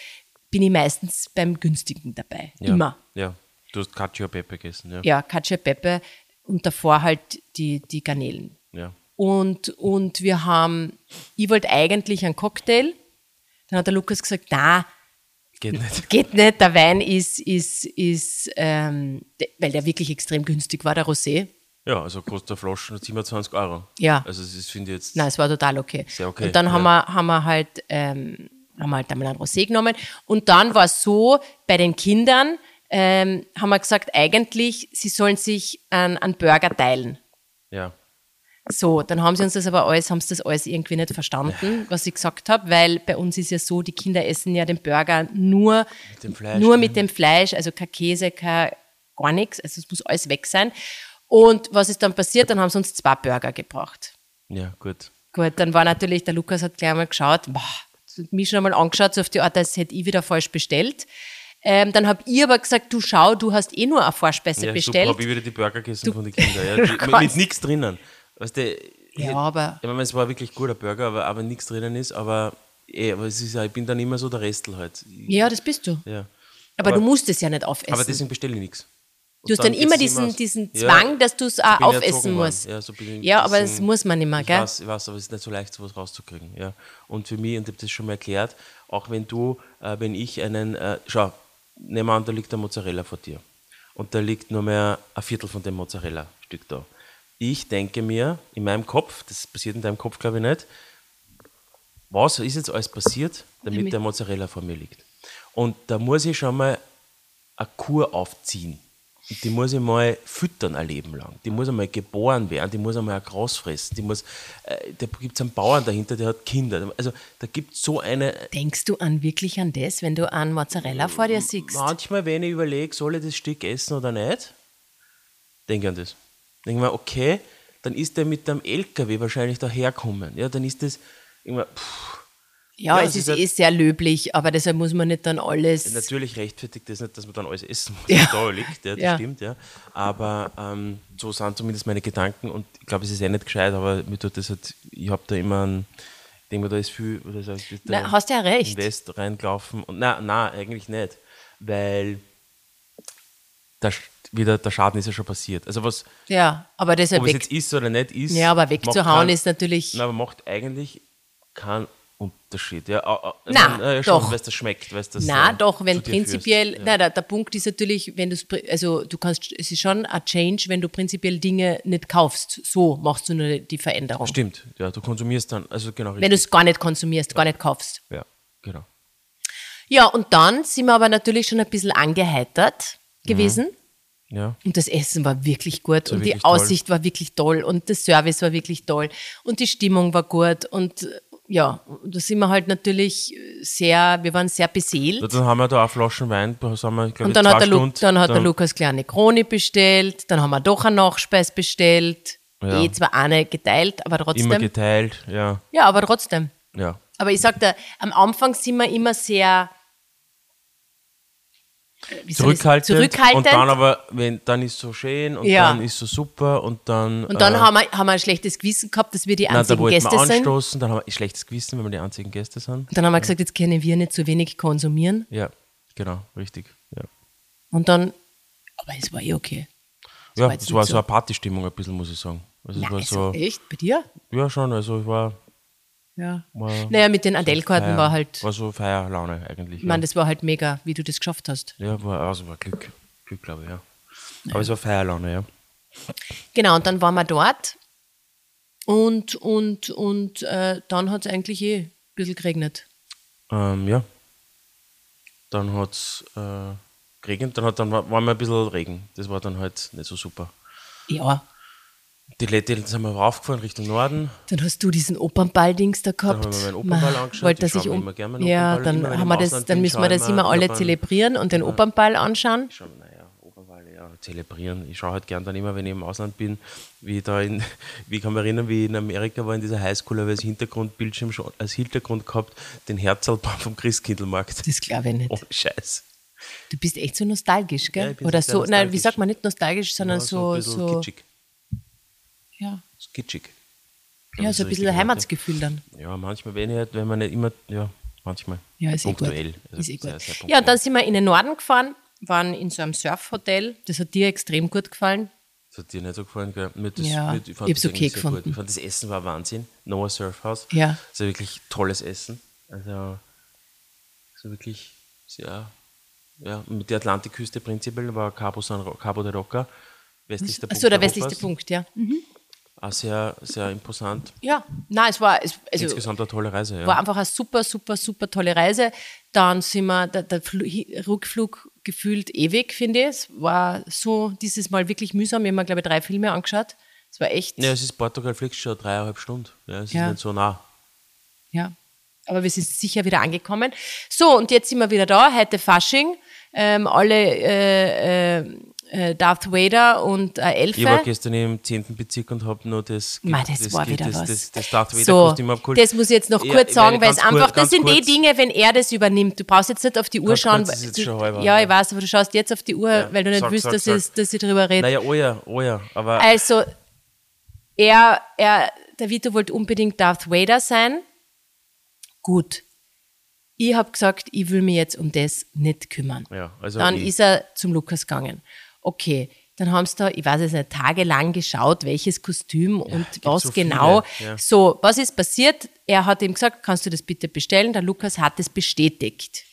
bin ich meistens beim günstigen dabei. Ja. Immer. Ja, du hast Cacio Pepe gegessen, ja. Ja, Cacio Pepe und davor halt die, die Garnelen. ja. Und, und wir haben, ich wollte eigentlich einen Cocktail. Dann hat der Lukas gesagt, na, Geht nicht. geht nicht, der Wein ist, ist, ist ähm, weil der wirklich extrem günstig war, der Rosé. Ja, also kostet der Flaschen 27 Euro. Ja. Also das finde ich jetzt. Nein, es war total okay. Sehr okay, Und dann haben, ja. wir, haben wir halt, ähm, haben wir halt einmal ein Rosé genommen. Und dann war es so, bei den Kindern ähm, haben wir gesagt, eigentlich, sie sollen sich einen, einen Burger teilen. Ja. So, dann haben sie uns das aber alles, haben sie das alles irgendwie nicht verstanden, was ich gesagt habe, weil bei uns ist ja so, die Kinder essen ja den Burger nur Mit dem Fleisch nur drin. mit dem Fleisch, also kein Käse, kein gar nichts, also es muss alles weg sein. Und was ist dann passiert? Dann haben sie uns zwei Burger gebracht. Ja, gut. Gut, dann war natürlich, der Lukas hat gleich mal geschaut, boah, mich schon einmal angeschaut, so auf die Art, als hätte ich wieder falsch bestellt. Ähm, dann habe ich aber gesagt, du schau, du hast eh nur eine Vorspeise Ja, bestellt. super, habe ich wieder die Burger gegessen von den Kindern. Ja. Die, mit nichts drinnen. Weißt du, Ja, aber- Ich meine, es war wirklich guter Burger, aber, aber nichts drinnen ist, aber, eh, aber es ist ja, ich bin dann immer so der Restel halt. ja, das bist du. Ja. Aber, du musst es ja nicht aufessen. Aber deswegen bestelle ich nichts. Du hast dann immer diesen, diesen Zwang, dass du es auch bin ich aufessen musst. Ja, so bin ich Ja, aber das muss man nicht mehr, ich gell? Weiß, ich weiß, aber es ist nicht so leicht, sowas rauszukriegen. Ja. Und für mich, und ich habe das schon mal erklärt, auch wenn du, äh, wenn ich einen, äh, schau, nehmen wir an, da liegt der Mozzarella vor dir. Und da liegt nur mehr ein Viertel von dem Mozzarella-Stück da. Ich denke mir, in meinem Kopf, das passiert in deinem Kopf, glaube ich nicht, was ist jetzt alles passiert, damit Damit- der Mozzarella vor mir liegt. Und da muss ich schon mal eine Kur aufziehen. Die muss ich mal füttern ein Leben lang. Die muss einmal geboren werden, die muss einmal ein Gras fressen. Die muss, äh, da gibt es einen Bauern dahinter, der hat Kinder. Also da gibt es so eine. Denkst du an wirklich an das, wenn du einen Mozzarella vor dir siehst? Manchmal, wenn ich überlege, soll ich das Stück essen oder nicht, denke ich an das. Denke mir, okay, dann ist der mit dem LKW wahrscheinlich daherkommen. Ja, dann ist das irgendwann, pff, Ja, Ja, es es ist ist halt- eh sehr löblich, aber deshalb muss man nicht dann alles. Natürlich rechtfertigt das nicht, dass man dann alles essen muss, Ja. da liegt, ja, das Ja. stimmt, ja. Aber ähm, so sind zumindest meine Gedanken und ich glaube, es ist eh nicht gescheit, aber mir tut das halt, ich habe da immer ein, ich denke mir, da ist viel, oder ist da Na, hast ja recht. Invest reingelaufen und nein, nein, eigentlich nicht. weil der, Sch- wieder, der Schaden ist ja schon passiert. Also was, Ja, aber das ob es weg, jetzt ist oder nicht ist. ja, aber wegzuhauen keinen- ist natürlich. Nein, aber macht eigentlich keinen Unterschied. Ja, ah, ah, ich Na, mein, äh, schon, doch. weil es das schmeckt. Weil das, Na, äh, doch, wenn prinzipiell, führst. na, der, der Punkt ist natürlich, wenn du es, also du kannst, es ist schon ein Change, wenn du prinzipiell Dinge nicht kaufst. So machst du nur die Veränderung. Stimmt, ja, du konsumierst dann, also genau Wenn richtig. du es gar nicht konsumierst, gar nicht kaufst. Ja, genau. Ja, und dann sind wir aber natürlich schon ein bisschen angeheitert gewesen. Ja, Und das Essen war wirklich gut war und die wirklich toll. Aussicht war wirklich toll und der Service war wirklich toll und die Stimmung war gut und ja, da sind wir halt natürlich sehr, wir waren sehr beseelt. dann haben wir da auch Flaschen Wein, da haben wir, glaube Und ich, dann zwei hat, der, Stunden. dann hat der Lukas kleine Krone bestellt, dann haben wir doch einen Nachspeis bestellt. Ja. Eh zwar eine geteilt, aber immer trotzdem. geteilt, ja, ja, aber trotzdem. ja. Aber ich sagte, am Anfang sind wir immer sehr äh, wie soll ich sagen, Zurückhaltend, zurückhaltend. und dann aber, wenn, dann ist so schön und Ja. dann ist so super und dann. Und dann äh, haben, wir, haben wir ein schlechtes Gewissen gehabt, dass wir die nein, da einzigen Gäste wir sind. anstoßen, dann haben wir ein schlechtes Gewissen, wenn wir die einzigen Gäste sind. Und dann haben wir gesagt, jetzt können wir nicht zu wenig konsumieren. Ja, genau, richtig. Ja, Und dann, aber es war eh okay. ja war es war so so- eine Partystimmung ein bisschen, muss ich sagen. Also es Nein, war also so, echt? Bei dir? ja schon, also es war, Ja. war Naja, mit den Adele-Karten war halt, War so Feierlaune eigentlich. ich ja. meine, das war halt mega, wie du das geschafft hast. Ja, war, also war Glück. Glück, glaube ich, ja. Aber es war Feierlaune, ja. Genau, und dann waren wir dort und, und, und äh, dann hat es eigentlich eh ein bisschen geregnet. Ähm, ja. Dann hat es äh, geregnet, dann, hat, dann war, war mal ein bisschen Regen. Das war dann halt nicht so super. Ja, Die Leute sind wir raufgefahren Richtung Norden. dann hast du diesen Opernball-Dings da gehabt. haben wir meinen Opernball Ma, angeschaut. Wollte Ich dass ich um. Ja, Opernball. dann, Immer ich haben wir das, Ausland dann müssen wir das ich immer alle ich einen- zelebrieren und den Opernball anschauen. Ich schaue, naja, Oberwahl, ja, zelebrieren. Ich schaue halt gern dann immer, wenn ich im Ausland bin, wie da in, wie ich kann mich erinnern, wie ich in Amerika war, in dieser Highschool, habe ich als Hintergrundbildschirm schon als Hintergrund gehabt, den Herzalbaum vom Christkindlmarkt. Das glaube ich nicht. Ohne Scheiß. Du bist echt so nostalgisch, Ja, gell? ich bin Oder so, nein, wie sagt man nicht nostalgisch, sondern Ja, so, bisschen so, kitschig. Ja, So kitschig. Ich ja, das so ein ist das bisschen Heimatsgefühl dann. Ja, Ja, manchmal, wenn, ich wenn man nicht immer, ja, manchmal. Ja, ist eh gut. punktuell. Also Ist eh sehr, gut. sehr Ja, punktuell. und dann sind wir in den Norden gefahren, waren in so einem Surfhotel. Das hat dir extrem gut gefallen. Das hat dir nicht so gefallen, gell? Mir das, Ja, mir, ich fand hab's das okay sehr gut. gefunden. Ich fand das Essen war Wahnsinn. Noah Surfhouse. Ja. Also wirklich tolles Essen. Also, also wirklich sehr, ja, mit der Atlantikküste prinzipiell war Cabo, San, Cabo de Roca, westlichster Punkt Achso, der Europas. westlichste Punkt, ja. Auch sehr, sehr imposant. Ja, nein, es war, es, also, Insgesamt eine tolle Reise, ja. war einfach eine super, super, super tolle Reise. Dann sind wir, der, der Rückflug gefühlt ewig, finde ich. Es war so dieses Mal wirklich mühsam. Wir haben, glaube ich, drei Filme angeschaut. Es war echt, ja, es ist Portugal, fliegst schon dreieinhalb Stunden. Ja, es Ja. ist nicht so nah. ja. Aber wir sind sicher wieder angekommen. So, und jetzt sind wir wieder da. Heute Fasching. Ähm, alle äh, äh, Darth Vader und äh, Elfe. Ich war gestern im 10. Bezirk und habe noch das, Ma, das war wieder das, was. das, das Darth Vader so, Kostüm abgeholt. das muss ich jetzt noch Ja, kurz ich sagen, weil es einfach, kurz- das sind ganz die kurz. Dinge, wenn er das übernimmt. Du brauchst jetzt nicht auf die Uhr Ganz schauen. kurz, du, schon halber, ja, ja. ich weiß, aber du schaust jetzt auf die Uhr, Ja, weil du nicht sag, willst, sag, dass, sag. Ich, dass ich darüber rede. Naja, oh ja, oh ja. Aber Also, er, er, der Vito wollte unbedingt Darth Vader sein. Gut. Ich habe gesagt, ich will mich jetzt um das nicht kümmern. Ja, also dann ich- ist er zum Lukas gegangen. Okay, dann haben sie da, ich weiß es nicht, tagelang geschaut, welches Kostüm und gibt was so viele, genau. ja. So, was ist passiert? Er hat ihm gesagt, kannst du das bitte bestellen? Der Lukas hat es bestätigt.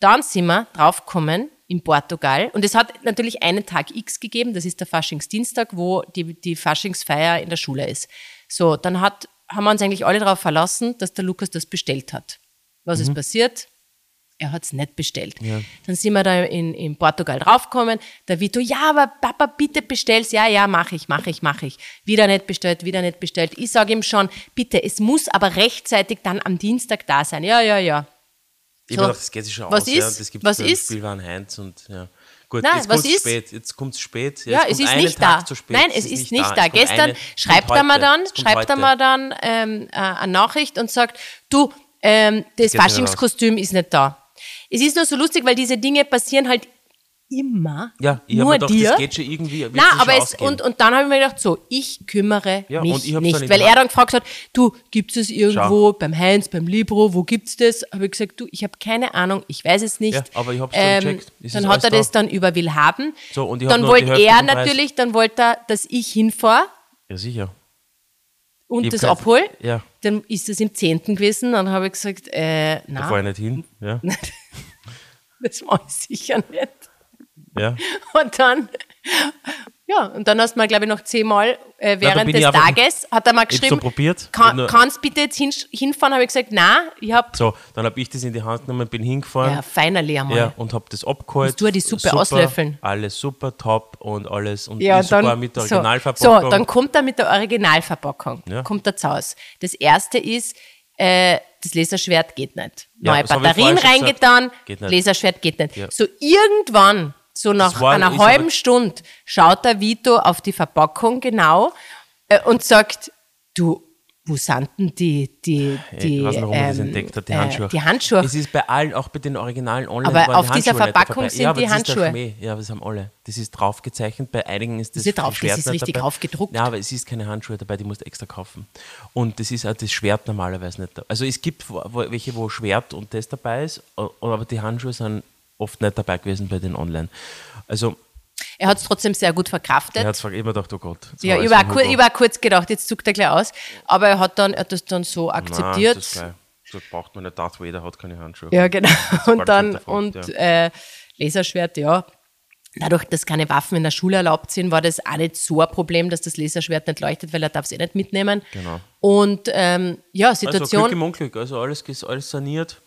Dann sind wir draufgekommen in Portugal und es hat natürlich einen Tag X gegeben, das ist der Faschingsdienstag, wo die, die Faschingsfeier in der Schule ist. So, dann hat, haben wir uns eigentlich alle darauf verlassen, dass der Lukas das bestellt hat. Was ist passiert? Er hat es nicht bestellt. Dann sind wir da in, in Portugal draufgekommen. Der Vito, ja, aber Papa, bitte bestell's. Ja, ja, mache ich, mache ich, mache ich. Wieder nicht bestellt, wieder nicht bestellt. Ich sage ihm schon, bitte, es muss aber rechtzeitig dann am Dienstag da sein. Ja, ja, ja. Ich So. gedacht, das geht sich schon Was aus. Ja. ist? Das gibt Was ist? Spielwaren Heinz und ja. Gut, Nein, jetzt kommt es ist? spät. Jetzt kommt es spät. Ja, jetzt es kommt ist einen nicht Tag da. Zu spät. Nein, es ist nicht da. Es kommt Gestern schreibt er mir dann, Es schreibt er mir dann ähm, äh, eine Nachricht und sagt, du, ähm, das Faschingskostüm ist nicht da. Es ist nur so lustig, weil diese Dinge passieren halt immer Ja, ich habe mir gedacht, dir. das geht schon irgendwie. schon aber es, ausgehen. und, und dann habe ich mir gedacht, so, ich kümmere Ja, mich nicht. Weil er dann gefragt hat, du, gibt es irgendwo beim Heinz, beim Libro, wo gibt's das? Habe ich gesagt, du, ich habe keine Ahnung, ich weiß es nicht. Ähm, Ja, aber ich hab's dann gecheckt. Es Dann hat er da. das dann über Willhaben. So, und ich dann wollte er natürlich, dann wollte er, dass ich hinfahre ja, sicher. Und Ich das abhole. Ja, Dann ist es im 10. gewesen. Dann habe ich gesagt, äh, da nein, fahre ich nicht hin. Ja, das mache ich sicher nicht. ja. Und dann, ja, und dann hast du mal, glaube ich, noch zehnmal äh, während bin des Tages, hat er mal geschrieben, so probiert. kann, kannst bitte jetzt hin, hinfahren? Habe ich gesagt, nein, ich habe, So, dann habe ich das in die Hand genommen, bin hingefahren. ja, feinerlich einmal. Ja, und habe das abgeholt. Musst du die Suppe super, auslöffeln? Alles super, top und alles. Und Ja, sogar mit der so, Originalverpackung. so, dann kommt er mit der Originalverpackung, Ja. kommt er zu Hause. Das erste ist, äh, das Laserschwert geht nicht. Ja, Neue ich Batterien reingetan. Laserschwert geht nicht. Ja. So irgendwann, so nach war- einer ist halben Stunde, schaut der Vito auf die Verpackung genau äh, und sagt, du, wo sind denn die, die, die, ich weiß nicht, warum er das ähm, entdeckt hat, die äh, Handschuhe. die Handschuhe. Es ist bei allen, auch bei den Originalen online. Aber auf die dieser Verpackung sind ja, die das ist Handschuhe. Ja, das haben alle. Das ist drauf gezeichnet. Bei einigen ist das ist drauf, das Schwert ist nicht richtig dabei. draufgedruckt. Ja, aber es ist keine Handschuhe dabei, die musst du extra kaufen. Und das ist auch das Schwert normalerweise nicht. Also es gibt welche, wo Schwert und das dabei ist, aber die Handschuhe sind oft nicht dabei gewesen bei den online. Also er hat es trotzdem sehr gut verkraftet. er hat zwar immer gedacht, oh Gott. das Ja, war ich war, ich war kurz gedacht, jetzt zuckt er gleich aus. Aber er hat, dann, er hat das dann so Nein, akzeptiert. das ist geil. So braucht man nicht. Darth Vader hat keine Handschuhe. ja, genau. Und dann, und ja. äh, Laserschwert, ja. Dadurch, dass keine Waffen in der Schule erlaubt sind, war das auch nicht so ein Problem, dass das Laserschwert nicht leuchtet, weil er darf es eh nicht mitnehmen. Genau. Und ähm, ja, Also Situation. Glück im Unglück, also alles, alles saniert,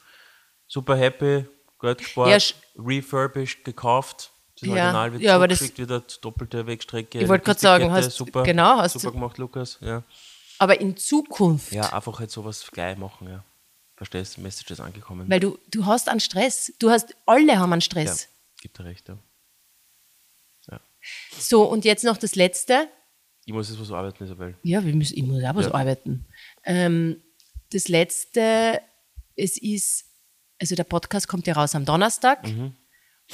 super happy, Gespart, Ja, refurbished, gekauft, das Ja, Original wird ja, aber das- wieder doppelte Wegstrecke. Ich wollte gerade sagen, hast- super, genau, hast super du- gemacht, Lukas, ja. aber in Zukunft, Ja, einfach halt sowas gleich machen, ja. Verstehst, Message ist angekommen. weil du, du hast einen Stress. Du hast, alle haben einen ja, Stress. gibt dir recht, ja. ja. So, und jetzt noch das Letzte. Ich muss jetzt was arbeiten, Isabel. Ja, wir müssen, ich muss auch was Ja. arbeiten. Ähm, das letzte, es ist, also der Podcast kommt ja raus am Donnerstag Mhm.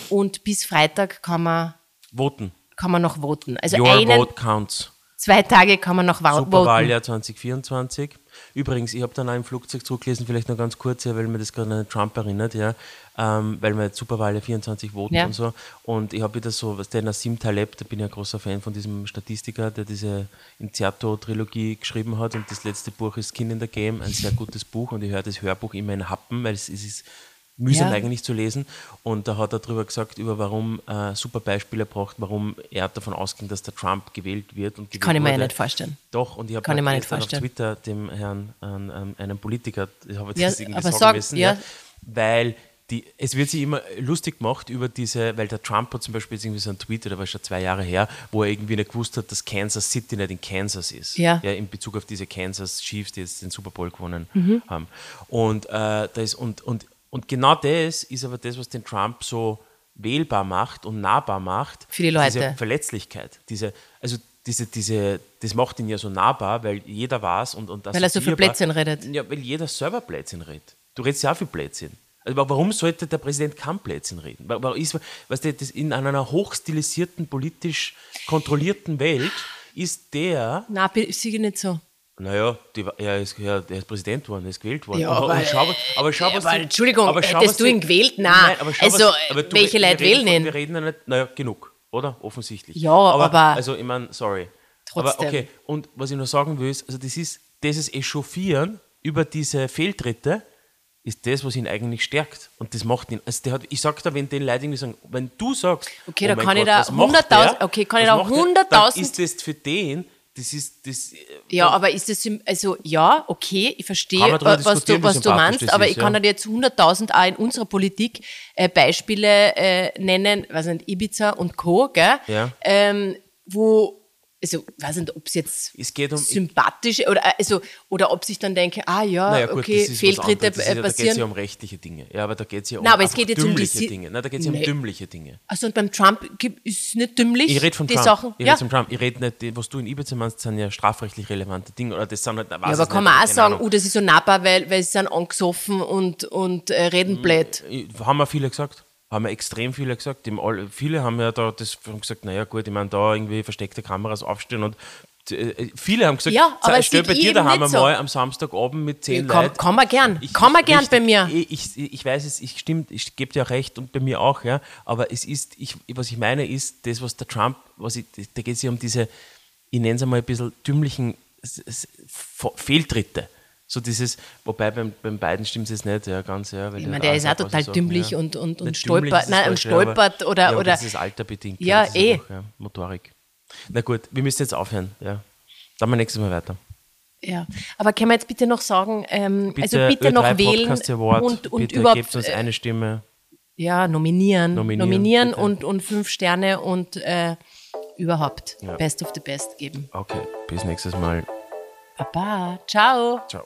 und bis Freitag kann man, Voten. kann man noch voten. Also Your einen, vote counts. zwei Tage kann man noch voten. Superwahljahr 2024. Übrigens, ich habe dann auch im Flugzeug zurückgelesen, vielleicht noch ganz kurz, ja, weil mir das gerade an Trump erinnert, ja, ähm, weil wir jetzt Superwahljahr 24 voten Ja. und so. Und ich habe wieder so, was der Nassim Taleb, da bin ich ein großer Fan von diesem Statistiker, der diese Inzerto-Trilogie geschrieben hat und das letzte Buch ist Skin in the Game, ein sehr gutes Buch und ich höre das Hörbuch immer in Happen, weil es, es ist mühsam Ja. eigentlich zu lesen. Und da hat er darüber gesagt, über warum äh, super Beispiele braucht, warum er davon ausging, dass der Trump gewählt wird und gewählt Kann ich mir ja nicht vorstellen. Doch, und ich habe auf. Twitter dem Herrn, ähm, einem Politiker, ich habe Ja, das irgendwie sagen sag- müssen, ja. ja. weil die, es wird sich immer lustig gemacht über diese, weil der Trump hat zum Beispiel jetzt irgendwie so einen Tweet, der war schon zwei Jahre her, wo er irgendwie nicht gewusst hat, dass Kansas City nicht in Kansas ist. Ja. in Bezug auf diese Kansas Chiefs, die jetzt den Super Bowl gewonnen Mhm. haben. Und, äh, da ist, und, und, und genau das ist aber das, was den Trump so wählbar macht und nahbar macht. Für die Leute. Diese Verletzlichkeit. Diese, also diese, diese, das macht ihn ja so nahbar, weil jeder weiß und, und Weil er so viel Blödsinn redet. Ja, weil jeder selber Blödsinn redet. Du redest ja auch viel Blödsinn. Also wa- warum sollte der Präsident kein Blödsinn reden? Wa- wa- Ist, weißt du, das in einer hochstilisierten, politisch kontrollierten Welt ist der, Nein, ich sehe nicht so. Naja, die, er, ist, er ist Präsident worden, er ist gewählt worden. Ja, aber, aber- schau, aber schau, was aber die- Entschuldigung, aber schau, hättest was du ihn gewählt? Nein. aber schau, Also, was, aber du, welche wir Leute wählen ihn? Wir reden ja nicht, naja, genug, oder? Offensichtlich. Ja, aber- Also, ich meine, sorry. Trotzdem. Aber okay, und was ich noch sagen will, ist, also das ist, dieses Echauffieren über diese Fehltritte ist das, was ihn eigentlich stärkt. Und das macht ihn, also der hat, ich sag da, wenn den Leute irgendwie sagen, wenn du sagst, Okay, oh da kann ich Gott, da was macht 100.000 der? okay, kann ich da macht der? 100.000 Dann ist das für den, das ist, das, Ja, aber ist das, also ja, okay, ich verstehe, drüber was du, was du meinst, aber ist, ich kann ja. dir jetzt 100.000 auch in unserer Politik äh, Beispiele äh, nennen, weiß nicht, Ibiza und Co., gell? Ja. Ähm, wo, also, weiß nicht, ob es jetzt Es geht um- sympathisch oder, äh, also, oder ob sich dann denke, ah ja, Naja, gut, okay, Fehltritte anderes. Äh, ja, Da geht es passieren. ja um rechtliche Dinge. Ja, aber da geht es ja um Nein, aber es geht jetzt um die Dinge. Nein, da geht es ja um dümmliche Dinge. Also und beim Trump ist es nicht dümmlich, Ich rede von die Trump. Sachen. Ich ja. rede Trump. Ich rede nicht, was du in Ibiza meinst, sind ja strafrechtlich relevante Dinge. Oder das sind halt, Ja, aber kann man auch sagen, oh, das ist so nahbar, weil, weil sie sind angesoffen und, und äh, reden blöd. Haben wir viele gesagt. Haben ja extrem viele gesagt. Viele haben ja da das haben gesagt, naja gut, ich meine, da irgendwie versteckte Kameras aufstellen und äh, viele haben gesagt, Ja, aber stell bei dir daheim nicht so. einmal am Samstagabend mit zehn Komm, Leuten. komm mal gern, Ich- komm mal gern richtig, bei mir. Ich, ich, ich weiß es, ich stimmt, ich gebe dir auch recht und bei mir auch, ja. Aber es ist, ich, was ich meine, ist das, was der Trump, was ich, da geht es ja um diese, ich nenne es einmal ein bisschen dümmlichen Fehltritte. So dieses, wobei beim, beim beiden stimmt es jetzt nicht, ja, ganz, ja. weil Ich meine, der ist auch total dümmlich ja. und, und, und stolpert, nein, und stolpert oder, ja, oder Das ist alterbedingt. Ja, ist eh. Einfach, ja, Motorik. Na gut, wir müssen jetzt aufhören, ja. Dann mal nächstes Mal weiter. Ja, aber können wir jetzt bitte noch sagen, ähm, Bitte, also bitte Ö3 noch wählen Award, und, und bitte überhaupt gebt uns äh, eine Stimme. ja, nominieren, Nominieren, nominieren, und, und fünf Sterne und äh, überhaupt Ja. Best of the Best geben. Okay, bis nächstes Mal. Baba, ciao. Ciao.